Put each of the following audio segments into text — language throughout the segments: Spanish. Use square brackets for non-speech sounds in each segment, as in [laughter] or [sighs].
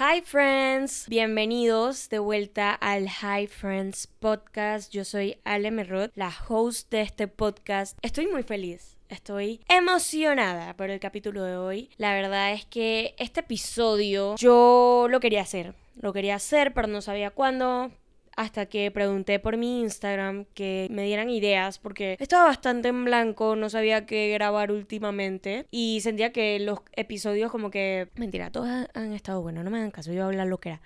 Hi friends, bienvenidos de vuelta al Hi Friends podcast. Yo soy Ale Merrod, la host de este podcast. Estoy muy feliz. Estoy emocionada por el capítulo de hoy. La verdad es que este episodio yo lo quería hacer. Lo quería hacer, pero no sabía cuándo hasta que pregunté por mi Instagram que me dieran ideas porque estaba bastante en blanco, no sabía qué grabar últimamente y sentía que los episodios como que... Mentira, todos han estado buenos, no me dan caso, yo voy a hablar lo que era.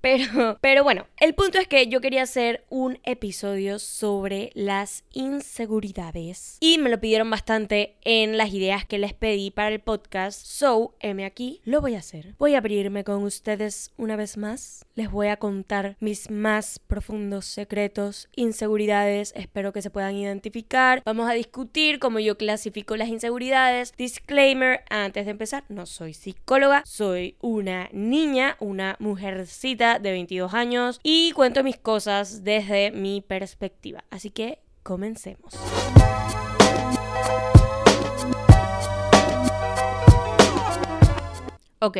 Pero, [laughs] pero bueno, el punto es que yo quería hacer un episodio sobre las inseguridades. Y me lo pidieron bastante en las ideas que les pedí para el podcast. So, M aquí, lo voy a hacer. Voy a abrirme con ustedes una vez más. Les voy a contar mis más profundos secretos, inseguridades. Espero que se puedan identificar. Vamos a discutir cómo yo clasifico las inseguridades. Disclaimer, antes de empezar, no soy psicóloga, soy una niña, una mujercita de 22 años y cuento mis cosas desde mi perspectiva. Así que comencemos. Ok,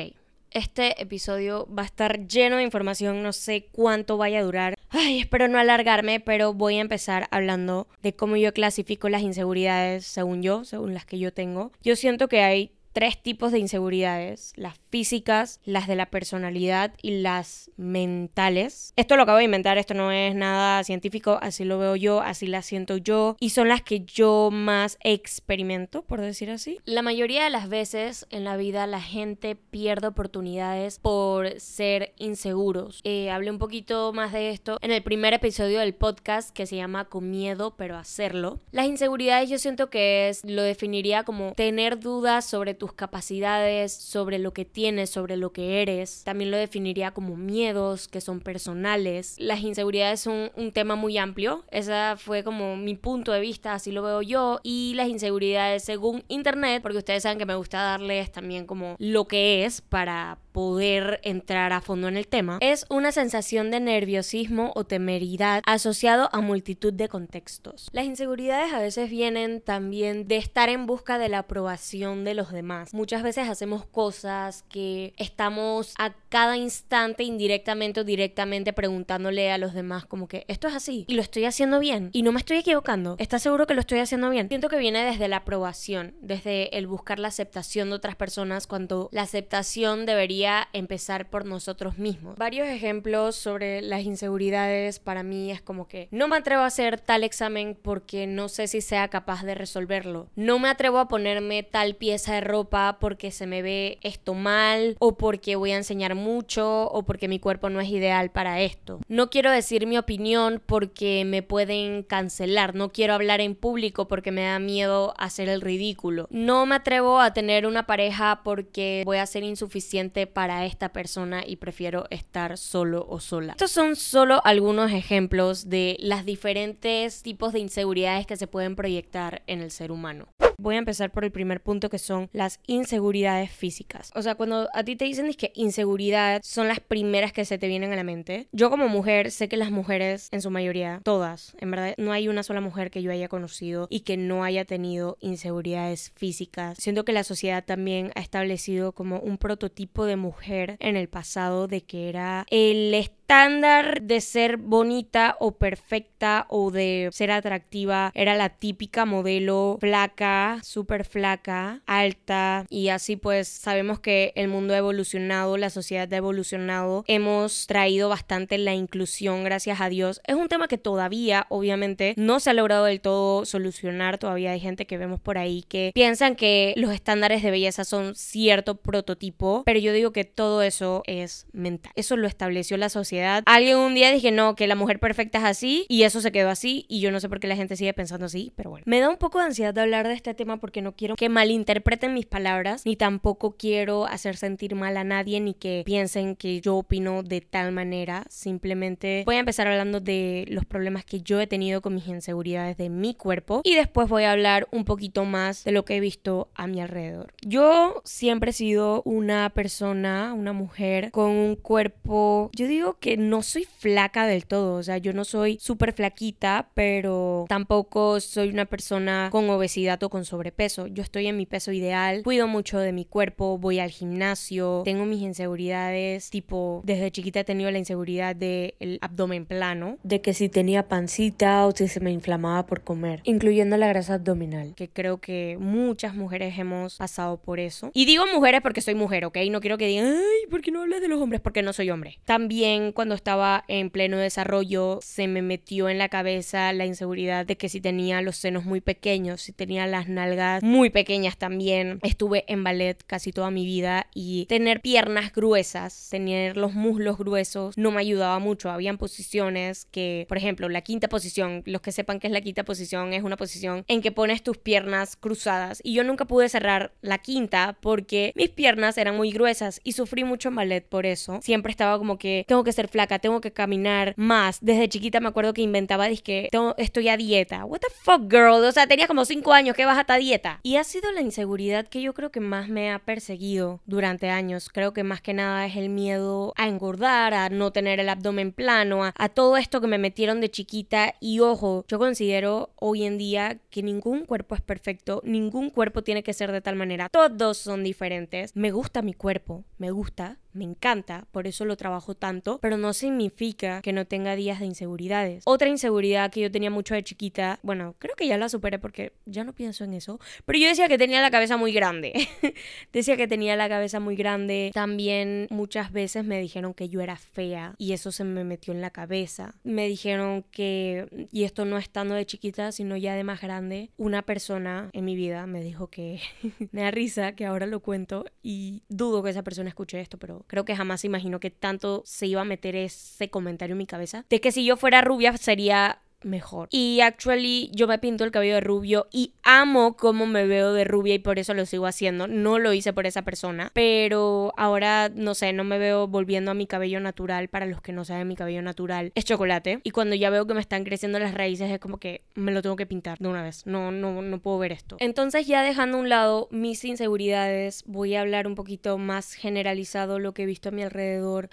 este episodio va a estar lleno de información, no sé cuánto vaya a durar. Ay, espero no alargarme, pero voy a empezar hablando de cómo yo clasifico las inseguridades según yo, según las que yo tengo. Yo siento que hay tres tipos de inseguridades, las físicas, las de la personalidad y las mentales. Esto lo acabo de inventar, esto no es nada científico, así lo veo yo, así las siento yo y son las que yo más experimento, por decir así. La mayoría de las veces en la vida la gente pierde oportunidades por ser inseguros. Eh, hablé un poquito más de esto en el primer episodio del podcast que se llama Con miedo pero hacerlo. Las inseguridades yo siento que es, lo definiría como tener dudas sobre tus capacidades, sobre lo que tienes, sobre lo que eres. También lo definiría como miedos que son personales. Las inseguridades son un tema muy amplio. Esa fue como mi punto de vista, así lo veo yo. Y las inseguridades según internet, porque ustedes saben que me gusta darles también como lo que es para poder entrar a fondo en el tema, es una sensación de nerviosismo o temeridad asociado a multitud de contextos. Las inseguridades a veces vienen también de estar en busca de la aprobación de los demás. Muchas veces hacemos cosas que estamos a cada instante indirectamente o directamente preguntándole a los demás como que esto es así y lo estoy haciendo bien y no me estoy equivocando. ¿Estás seguro que lo estoy haciendo bien? Siento que viene desde la aprobación, desde el buscar la aceptación de otras personas cuando la aceptación debería empezar por nosotros mismos. Varios ejemplos sobre las inseguridades para mí es como que no me atrevo a hacer tal examen porque no sé si sea capaz de resolverlo. No me atrevo a ponerme tal pieza de ropa porque se me ve esto mal o porque voy a enseñar mucho o porque mi cuerpo no es ideal para esto. No quiero decir mi opinión porque me pueden cancelar. No quiero hablar en público porque me da miedo hacer el ridículo. No me atrevo a tener una pareja porque voy a ser insuficiente para esta persona y prefiero estar solo o sola. Estos son solo algunos ejemplos de las diferentes tipos de inseguridades que se pueden proyectar en el ser humano. Voy a empezar por el primer punto que son las inseguridades físicas. O sea, cuando a ti te dicen que inseguridad son las primeras que se te vienen a la mente, yo como mujer sé que las mujeres, en su mayoría, todas, en verdad, no hay una sola mujer que yo haya conocido y que no haya tenido inseguridades físicas. Siento que la sociedad también ha establecido como un prototipo de mujer en el pasado de que era el estándar de ser bonita o perfecta o de ser atractiva era la típica modelo flaca, súper flaca, alta y así pues sabemos que el mundo ha evolucionado, la sociedad ha evolucionado, hemos traído bastante la inclusión gracias a Dios. Es un tema que todavía obviamente no se ha logrado del todo solucionar, todavía hay gente que vemos por ahí que piensan que los estándares de belleza son cierto prototipo, pero yo digo que todo eso es mental. Eso lo estableció la sociedad Alguien un día dije, no, que la mujer perfecta es así y eso se quedó así y yo no sé por qué la gente sigue pensando así, pero bueno. Me da un poco de ansiedad de hablar de este tema porque no quiero que malinterpreten mis palabras ni tampoco quiero hacer sentir mal a nadie ni que piensen que yo opino de tal manera. Simplemente voy a empezar hablando de los problemas que yo he tenido con mis inseguridades de mi cuerpo y después voy a hablar un poquito más de lo que he visto a mi alrededor. Yo siempre he sido una persona, una mujer con un cuerpo, yo digo que no soy flaca del todo, o sea, yo no soy súper flaquita, pero tampoco soy una persona con obesidad o con sobrepeso. Yo estoy en mi peso ideal, cuido mucho de mi cuerpo, voy al gimnasio, tengo mis inseguridades, tipo, desde chiquita he tenido la inseguridad del abdomen plano, de que si tenía pancita o si se me inflamaba por comer, incluyendo la grasa abdominal, que creo que muchas mujeres hemos pasado por eso. Y digo mujeres porque soy mujer, ¿ok? No quiero que digan, ay, ¿por qué no hablas de los hombres? Porque no soy hombre. También cuando estaba en pleno desarrollo se me metió en la cabeza la inseguridad de que si tenía los senos muy pequeños, si tenía las nalgas muy pequeñas también. Estuve en ballet casi toda mi vida y tener piernas gruesas, tener los muslos gruesos no me ayudaba mucho. Habían posiciones que, por ejemplo, la quinta posición, los que sepan que es la quinta posición, es una posición en que pones tus piernas cruzadas y yo nunca pude cerrar la quinta porque mis piernas eran muy gruesas y sufrí mucho en ballet por eso. Siempre estaba como que tengo que ser flaca, tengo que caminar más. Desde chiquita me acuerdo que inventaba, que estoy a dieta. What the fuck, girl? O sea, tenía como 5 años que vas a dieta. Y ha sido la inseguridad que yo creo que más me ha perseguido durante años. Creo que más que nada es el miedo a engordar, a no tener el abdomen plano, a todo esto que me metieron de chiquita. Y ojo, yo considero hoy en día que ningún cuerpo es perfecto, ningún cuerpo tiene que ser de tal manera. Todos son diferentes. Me gusta mi cuerpo, me gusta, me encanta, por eso lo trabajo tanto, pero no significa que no tenga días de inseguridades. Otra inseguridad que yo tenía mucho de chiquita, bueno, creo que ya la superé porque ya no pienso en eso, pero yo decía que tenía la cabeza muy grande. [laughs] decía que tenía la cabeza muy grande. También muchas veces me dijeron que yo era fea y eso se me metió en la cabeza. Me dijeron que, y esto no estando de chiquita, sino ya de más grande, una persona en mi vida me dijo que [laughs] me da risa que ahora lo cuento y dudo que esa persona escuche esto, pero creo que jamás imaginó que tanto se iba a meter ese comentario en mi cabeza. De que si yo fuera rubia sería mejor. Y actually yo me pinto el cabello de rubio y amo cómo me veo de rubia y por eso lo sigo haciendo. No lo hice por esa persona, pero ahora no sé, no me veo volviendo a mi cabello natural. Para los que no saben, mi cabello natural es chocolate y cuando ya veo que me están creciendo las raíces es como que me lo tengo que pintar de una vez. No no no puedo ver esto. Entonces ya dejando a un lado mis inseguridades, voy a hablar un poquito más generalizado lo que he visto a mi alrededor.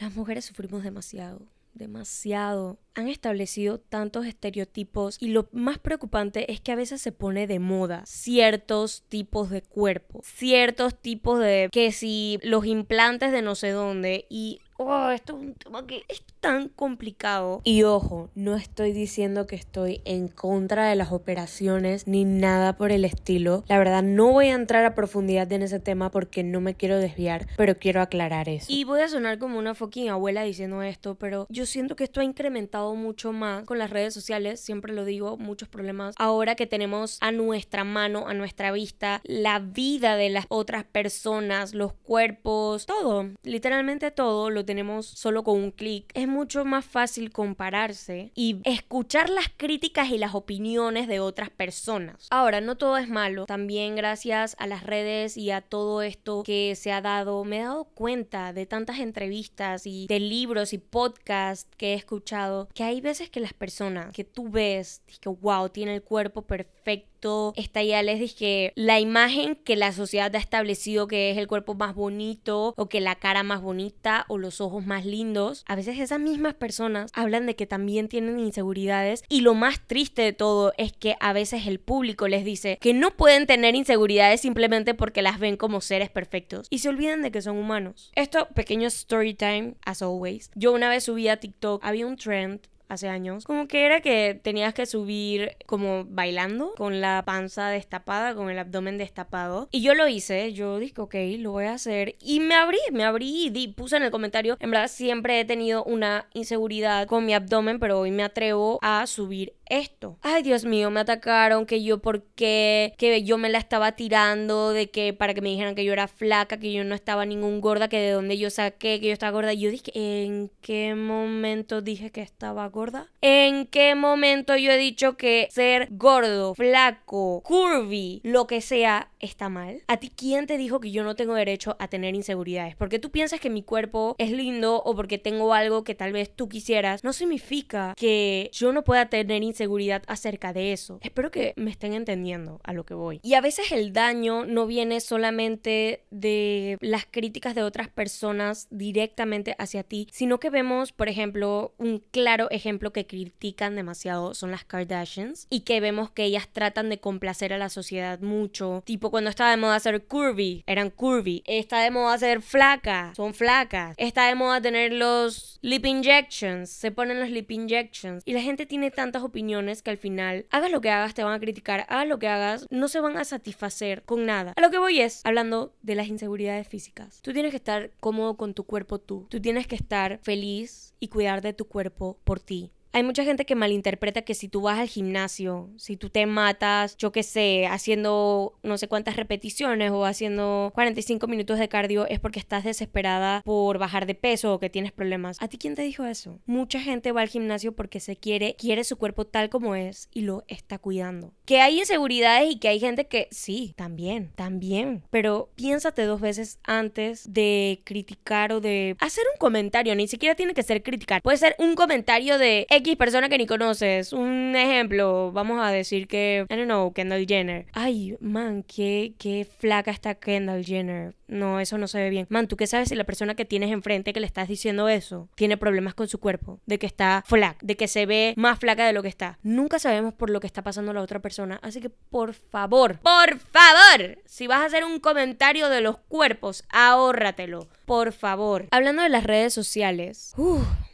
Las mujeres sufrimos demasiado demasiado. Han establecido tantos estereotipos y lo más preocupante es que a veces se pone de moda ciertos tipos de cuerpo, ciertos tipos de que si los implantes de no sé dónde y oh, esto es un tema que es tan complicado. Y ojo, no estoy diciendo que estoy en contra de las operaciones ni nada por el estilo. La verdad, no voy a entrar a profundidad en ese tema porque no me quiero desviar, pero quiero aclarar eso. Y voy a sonar como una fucking abuela diciendo esto, pero yo siento que esto ha incrementado mucho más con las redes sociales, siempre lo digo, muchos problemas. Ahora que tenemos a nuestra mano, a nuestra vista, la vida de las otras personas, los cuerpos, todo, literalmente todo lo tenemos solo con un clic, es mucho más fácil compararse y escuchar las críticas y las opiniones de otras personas. Ahora, no todo es malo, también gracias a las redes y a todo esto que se ha dado, me he dado cuenta de tantas entrevistas y de libros y podcasts que he escuchado que hay veces que las personas que tú ves, que wow, tiene el cuerpo perfecto, está ya les dije la imagen que la sociedad ha establecido que es el cuerpo más bonito o que la cara más bonita o los ojos más lindos, a veces esas mismas personas hablan de que también tienen inseguridades y lo más triste de todo es que a veces el público les dice que no pueden tener inseguridades simplemente porque las ven como seres perfectos y se olvidan de que son humanos. Esto, pequeño story time, as always. Yo una vez subí a TikTok, había un trend hace años, como que era que tenías que subir como bailando con la panza destapada, con el abdomen destapado. Y yo lo hice, yo dije, ok, lo voy a hacer. Y me abrí, me abrí y puse en el comentario, en verdad siempre he tenido una inseguridad con mi abdomen, pero hoy me atrevo a subir esto. Ay, Dios mío, me atacaron, que yo por qué, que yo me la estaba tirando, de que para que me dijeran que yo era flaca, que yo no estaba ningún gorda, que de donde yo saqué, que yo estaba gorda. Y yo dije, ¿en qué momento dije que estaba gorda? ¿En qué momento yo he dicho que ser gordo, flaco, curvy, lo que sea, está mal? ¿A ti quién te dijo que yo no tengo derecho a tener inseguridades? Porque tú piensas que mi cuerpo es lindo o porque tengo algo que tal vez tú quisieras, no significa que yo no pueda tener inseguridad acerca de eso. Espero que me estén entendiendo a lo que voy. Y a veces el daño no viene solamente de las críticas de otras personas directamente hacia ti, sino que vemos, por ejemplo, un claro ejemplo que critican demasiado son las Kardashians y que vemos que ellas tratan de complacer a la sociedad mucho. Tipo cuando estaba de moda ser curvy, eran curvy. Está de moda ser flaca, son flacas. Está de moda tener los lip injections, se ponen los lip injections. Y la gente tiene tantas opiniones que al final, hagas lo que hagas, te van a criticar, hagas lo que hagas, no se van a satisfacer con nada. A lo que voy es, hablando de las inseguridades físicas. Tú tienes que estar cómodo con tu cuerpo tú. Tú tienes que estar feliz y cuidar de tu cuerpo por ti. Hay mucha gente que malinterpreta que si tú vas al gimnasio, si tú te matas, yo qué sé, haciendo no sé cuántas repeticiones o haciendo 45 minutos de cardio es porque estás desesperada por bajar de peso o que tienes problemas. ¿A ti quién te dijo eso? Mucha gente va al gimnasio porque se quiere, quiere su cuerpo tal como es y lo está cuidando. Que hay inseguridades y que hay gente que sí, también, también. Pero piénsate dos veces antes de criticar o de hacer un comentario. Ni siquiera tiene que ser criticar. Puede ser un comentario de persona que ni conoces. Un ejemplo, vamos a decir que, I don't know, Kendall Jenner. Ay, man, qué, qué flaca está Kendall Jenner. No, eso no se ve bien. Man, ¿tú qué sabes si la persona que tienes enfrente que le estás diciendo eso tiene problemas con su cuerpo? De que está flaca, de que se ve más flaca de lo que está. Nunca sabemos por lo que está pasando la otra persona. Así que, por favor, por favor, si vas a hacer un comentario de los cuerpos, ahórratelo. Por favor. Hablando de las redes sociales.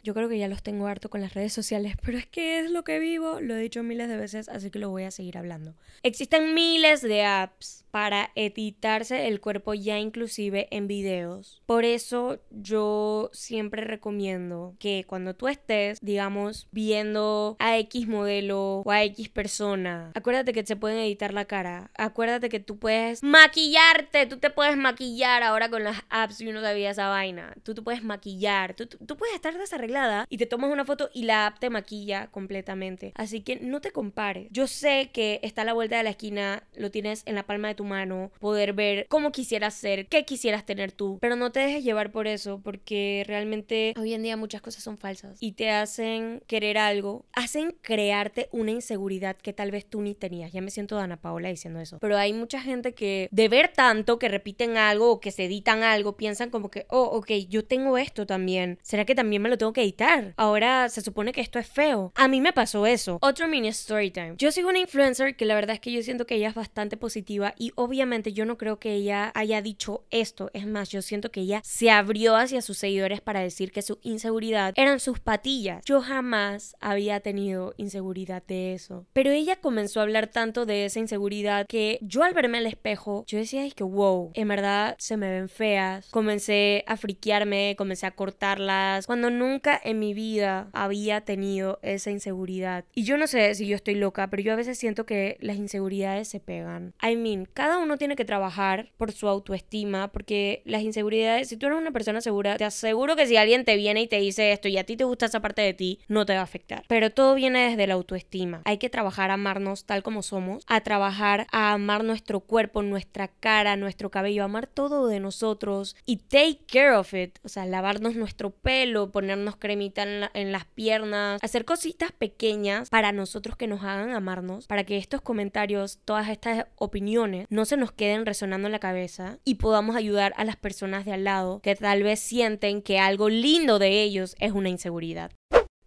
Yo creo que ya los tengo harto con las redes sociales, pero es que es lo que vivo. Lo he dicho miles de veces, así que lo voy a seguir hablando. Existen miles de apps para editarse el cuerpo ya inclusive en videos. Por eso yo siempre recomiendo que cuando tú estés, digamos, viendo a X modelo o a X persona, acuérdate que se pueden editar la cara. Acuérdate que tú puedes maquillarte, tú te puedes maquillar ahora con las apps y uno sabía esa vaina. Tú te puedes maquillar, tú, tú puedes estar desarreglada y te tomas una foto y la app te maquilla completamente. Así que no te compares. Yo sé que está a la vuelta de la esquina, lo tienes en la palma de tu mano, poder ver cómo quisieras ser, qué quisieras tener tú, pero no te dejes llevar por eso, porque realmente hoy en día muchas cosas son falsas y te hacen querer algo, hacen crearte una inseguridad que tal vez tú ni tenías. Ya me siento Dana Paola diciendo eso, pero hay mucha gente que de ver tanto que repiten algo o que se editan algo, piensan como que, oh, ok, yo tengo esto también, ¿será que también me lo tengo que editar? Ahora se supone que esto es feo. A mí me pasó eso. Otro mini story time. Yo sigo una influencer que la verdad es que yo siento que ella es bastante positiva y obviamente yo no creo que ella haya dicho esto. Es más, yo siento que ella se abrió hacia sus seguidores para decir que su inseguridad eran sus patillas. Yo jamás había tenido inseguridad de eso. Pero ella comenzó a hablar tanto de esa inseguridad que yo al verme al espejo, yo decía, es que wow, en verdad se me ven feas. Comencé a friquearme, comencé a cortarlas, cuando nunca en mi vida había tenido esa inseguridad. Y yo no sé si yo estoy loca, pero yo a veces siento que las inseguridades se pegan. I mean, cada uno tiene que trabajar por su autoestima, porque las inseguridades, si tú eres una persona segura, te aseguro que si alguien te viene y te dice esto y a ti te gusta esa parte de ti, no te va a afectar. Pero todo viene desde la autoestima. Hay que trabajar a amarnos tal como somos, a trabajar a amar nuestro cuerpo, nuestra cara, nuestro cabello, amar todo de nosotros y take care of it. O sea, lavarnos nuestro pelo, ponernos cremita en, en las piernas, hacer cositas pequeñas para nosotros que nos hagan amarnos, para que estos comentarios, todas estas opiniones no se nos queden resonando en la cabeza y podamos ayudar a las personas de al lado que tal vez sienten que algo lindo de ellos es una inseguridad.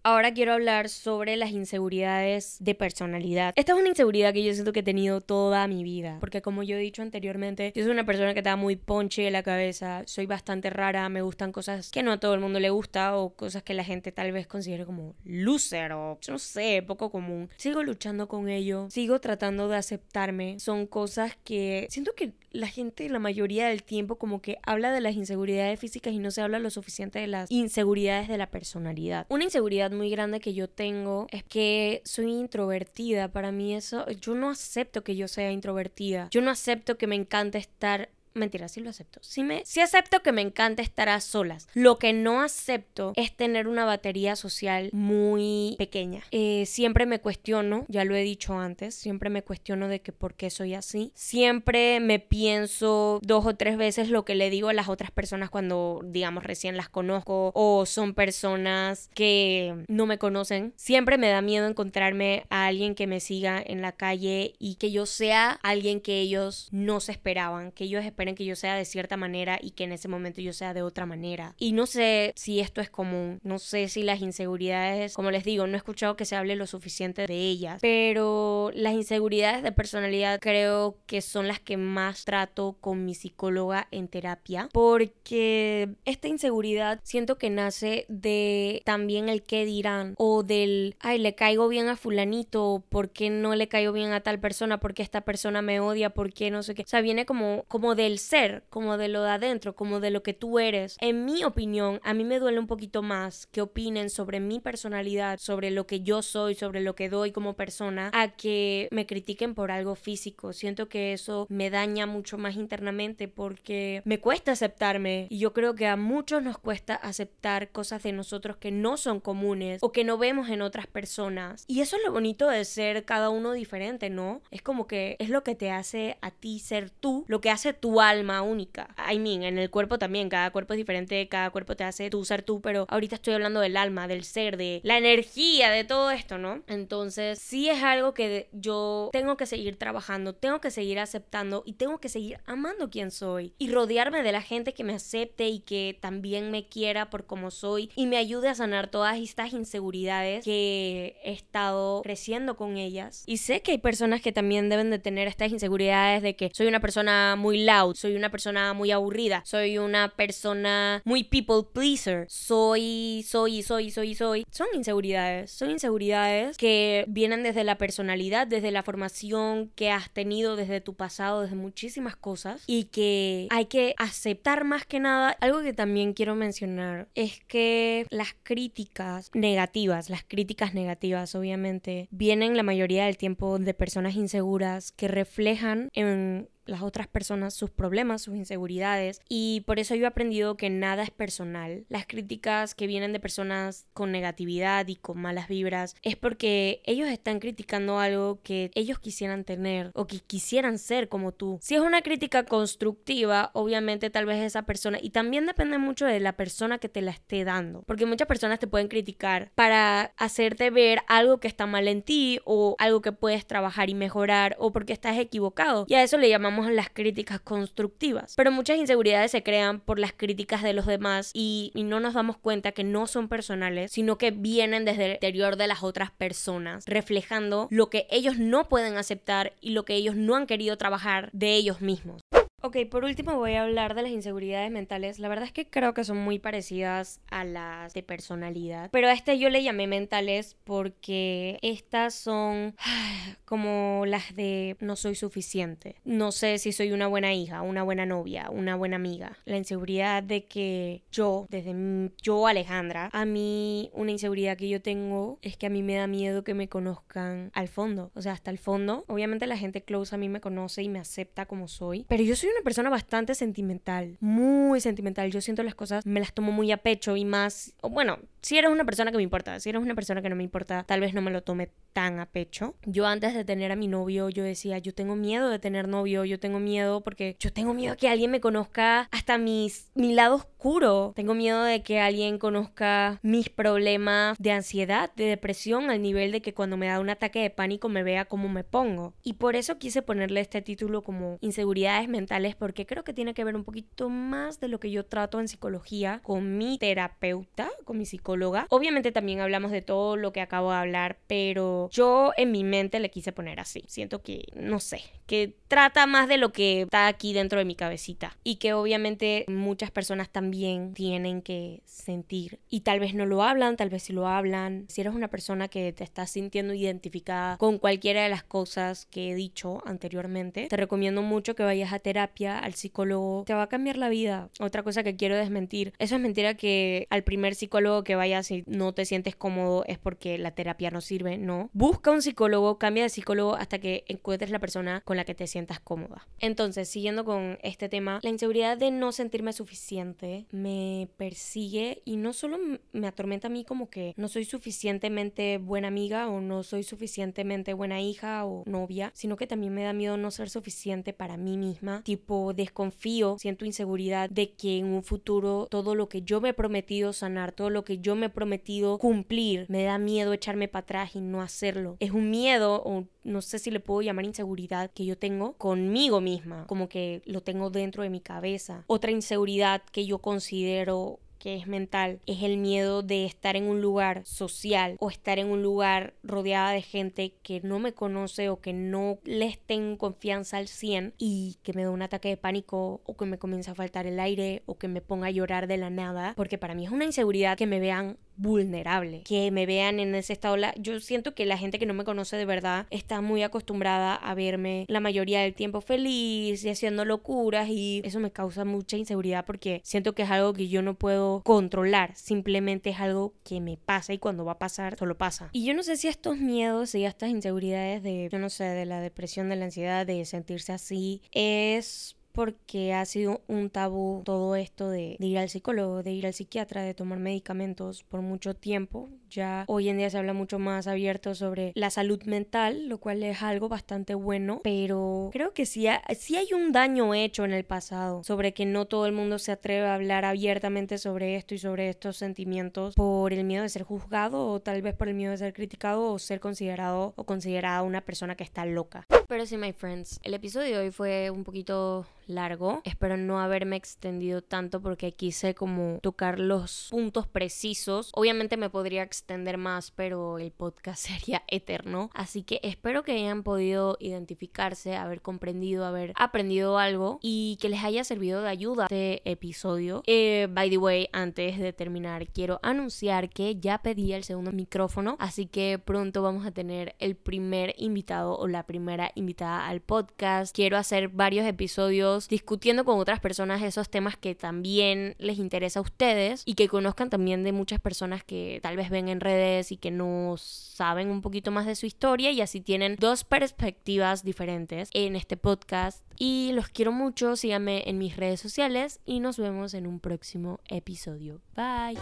Ahora quiero hablar sobre las inseguridades de personalidad. Esta es una inseguridad que yo siento que he tenido toda mi vida, porque como yo he dicho anteriormente, yo soy una persona que está muy ponche en la cabeza, soy bastante rara, me gustan cosas que no a todo el mundo le gusta o cosas que la gente tal vez considere como loser o no sé, poco común. Sigo luchando con ello, sigo tratando de aceptarme. Son cosas que siento que la gente la mayoría del tiempo como que habla de las inseguridades físicas y no se habla lo suficiente de las inseguridades de la personalidad. Una inseguridad muy grande que yo tengo es que soy introvertida. Para mí eso, yo no acepto que yo sea introvertida. Yo no acepto que me encanta estar mentira, sí lo acepto. Sí, me, sí acepto que me encanta estar a solas. Lo que no acepto es tener una batería social muy pequeña. Eh, siempre me cuestiono, ya lo he dicho antes, siempre me cuestiono de que por qué soy así. Siempre me pienso dos o tres veces lo que le digo a las otras personas cuando, digamos, recién las conozco o son personas que no me conocen. Siempre me da miedo encontrarme a alguien que me siga en la calle y que yo sea alguien que ellos no se esperaban, que ellos esperen que yo sea de cierta manera y que en ese momento yo sea de otra manera. Y no sé si esto es común, no sé si las inseguridades, como les digo, no he escuchado que se hable lo suficiente de ellas, pero las inseguridades de personalidad creo que son las que más trato con mi psicóloga en terapia, porque esta inseguridad siento que nace de también el qué dirán o del, ay, le caigo bien a fulanito, ¿por qué no le caigo bien a tal persona? ¿Por qué esta persona me odia? ¿Por qué no sé qué? O sea, viene como, como del ser, como de lo de adentro, como de lo que tú eres. En mi opinión, a mí me duele un poquito más que opinen sobre mi personalidad, sobre lo que yo soy, sobre lo que doy como persona, a que me critiquen por algo físico. Siento que eso me daña mucho más internamente porque me cuesta aceptarme y yo creo que a muchos nos cuesta aceptar cosas de nosotros que no son comunes o que no vemos en otras personas. Y eso es lo bonito de ser cada uno diferente, ¿no? Es como que es lo que te hace a ti ser tú, lo que hace tu alma única. I mean, en el cuerpo también, cada cuerpo es diferente, cada cuerpo te hace tú ser tú, pero ahorita estoy hablando del alma, del ser, de la energía, de todo esto, ¿no? Entonces, sí es algo que yo tengo que seguir trabajando, tengo que seguir aceptando y tengo que seguir amando quien soy y rodearme de la gente que me acepte y que también me quiera por como soy y me ayude a sanar todas estas inseguridades que he estado creciendo con ellas. Y sé que hay personas que también deben de tener estas inseguridades de que soy una persona muy loud, soy una persona muy aburrida, soy una persona muy people pleaser, soy, soy, soy, soy, soy. Son inseguridades, son inseguridades que vienen desde la personalidad, desde la formación que has tenido desde tu pasado, desde muchísimas cosas y que hay que aceptar más que nada. Algo que también quiero mencionar es que las críticas negativas, las críticas negativas obviamente, vienen la mayoría del tiempo de personas inseguras que reflejan en las otras personas sus problemas, sus inseguridades y por eso yo he aprendido que nada es personal. Las críticas que vienen de personas con negatividad y con malas vibras es porque ellos están criticando algo que ellos quisieran tener o que quisieran ser como tú. Si es una crítica constructiva, obviamente tal vez esa persona y también depende mucho de la persona que te la esté dando, porque muchas personas te pueden criticar para hacerte ver algo que está mal en ti o algo que puedes trabajar y mejorar o porque estás equivocado. Y a eso le llamamos las críticas constructivas. Pero muchas inseguridades se crean por las críticas de los demás y, y no nos damos cuenta que no son personales, sino que vienen desde el interior de las otras personas, reflejando lo que ellos no pueden aceptar y lo que ellos no han querido trabajar de ellos mismos. Ok, por último voy a hablar de las inseguridades mentales. La verdad es que creo que son muy parecidas a las de personalidad. Pero a este yo le llamé mentales porque estas son [sighs] como las de no soy suficiente. No sé si soy una buena hija, una buena novia, una buena amiga. La inseguridad de que yo, desde yo Alejandra, a mí una inseguridad que yo tengo es que a mí me da miedo que me conozcan al fondo. O sea, hasta el fondo. Obviamente la gente close a mí me conoce y me acepta como soy. Pero yo soy una persona bastante sentimental, muy sentimental. Yo siento las cosas, me las tomo muy a pecho y más, bueno, si eres una persona que me importa, si eres una persona que no me importa, tal vez no me lo tome tan a pecho. Yo antes de tener a mi novio, yo decía, yo tengo miedo de tener novio, yo tengo miedo porque yo tengo miedo que alguien me conozca hasta mis, mi lado oscuro. Tengo miedo de que alguien conozca mis problemas de ansiedad, de depresión, al nivel de que cuando me da un ataque de pánico me vea cómo me pongo. Y por eso quise ponerle este título como inseguridades mentales porque creo que tiene que ver un poquito más de lo que yo trato en psicología con mi terapeuta, con mi psicóloga Obviamente también hablamos de todo lo que acabo de hablar, pero yo en mi mente le quise poner así. Siento que, no sé, que trata más de lo que está aquí dentro de mi cabecita y que obviamente muchas personas también tienen que sentir y tal vez no lo hablan, tal vez sí lo hablan. Si eres una persona que te estás sintiendo identificada con cualquiera de las cosas que he dicho anteriormente, te recomiendo mucho que vayas a terapia, al psicólogo, te va a cambiar la vida. Otra cosa que quiero desmentir, eso es mentira que al primer psicólogo que vayas si no te sientes cómodo es porque la terapia no sirve, no. Busca un psicólogo, cambia de psicólogo hasta que encuentres la persona con la que te sientas cómoda. Entonces, siguiendo con este tema, la inseguridad de no sentirme suficiente me persigue y no solo me atormenta a mí como que no soy suficientemente buena amiga o no soy suficientemente buena hija o novia, sino que también me da miedo no ser suficiente para mí misma. Tipo, desconfío, siento inseguridad de que en un futuro todo lo que yo me he prometido sanar, todo lo que yo me he prometido cumplir, me da miedo echarme para atrás y no hacerlo. Es un miedo o no sé si le puedo llamar inseguridad que yo tengo conmigo misma, como que lo tengo dentro de mi cabeza. Otra inseguridad que yo considero que es mental, es el miedo de estar en un lugar social o estar en un lugar rodeada de gente que no me conoce o que no les tengo confianza al 100 y que me da un ataque de pánico o que me comienza a faltar el aire o que me ponga a llorar de la nada, porque para mí es una inseguridad que me vean vulnerable, que me vean en ese estado. Yo siento que la gente que no me conoce de verdad está muy acostumbrada a verme la mayoría del tiempo feliz y haciendo locuras y eso me causa mucha inseguridad porque siento que es algo que yo no puedo controlar, simplemente es algo que me pasa y cuando va a pasar solo pasa. Y yo no sé si estos miedos y estas inseguridades de, yo no sé, de la depresión, de la ansiedad, de sentirse así, es porque ha sido un tabú todo esto de, ir al psicólogo, de ir al psiquiatra, de tomar medicamentos por mucho tiempo. Ya hoy en día se habla mucho más abierto sobre la salud mental, lo cual es algo bastante bueno, pero creo que sí, hay un daño hecho en el pasado sobre que no todo el mundo se atreve a hablar abiertamente sobre esto y sobre estos sentimientos por el miedo de ser juzgado o tal vez por el miedo de ser criticado o ser considerado o considerada una persona que está loca. Pero sí, my friends, el episodio de hoy fue un poquito largo. Espero no haberme extendido tanto porque quise como tocar los puntos precisos. Obviamente me podría extender más, pero el podcast [laughs] sería eterno. Así que espero que hayan podido identificarse, haber comprendido, haber aprendido algo y que les haya servido de ayuda este episodio. Eh, by the way, antes de terminar, quiero anunciar que ya pedí el segundo micrófono, así que pronto vamos a tener el primer invitado o la primera invitada al podcast. Quiero hacer varios episodios discutiendo con otras personas esos temas que también les interesa a ustedes y que conozcan también de muchas personas que tal vez ven en redes y que no saben un poquito más de su historia y así tienen dos perspectivas diferentes en este podcast. Y los quiero mucho, síganme en mis redes sociales y nos vemos en un próximo episodio. Bye.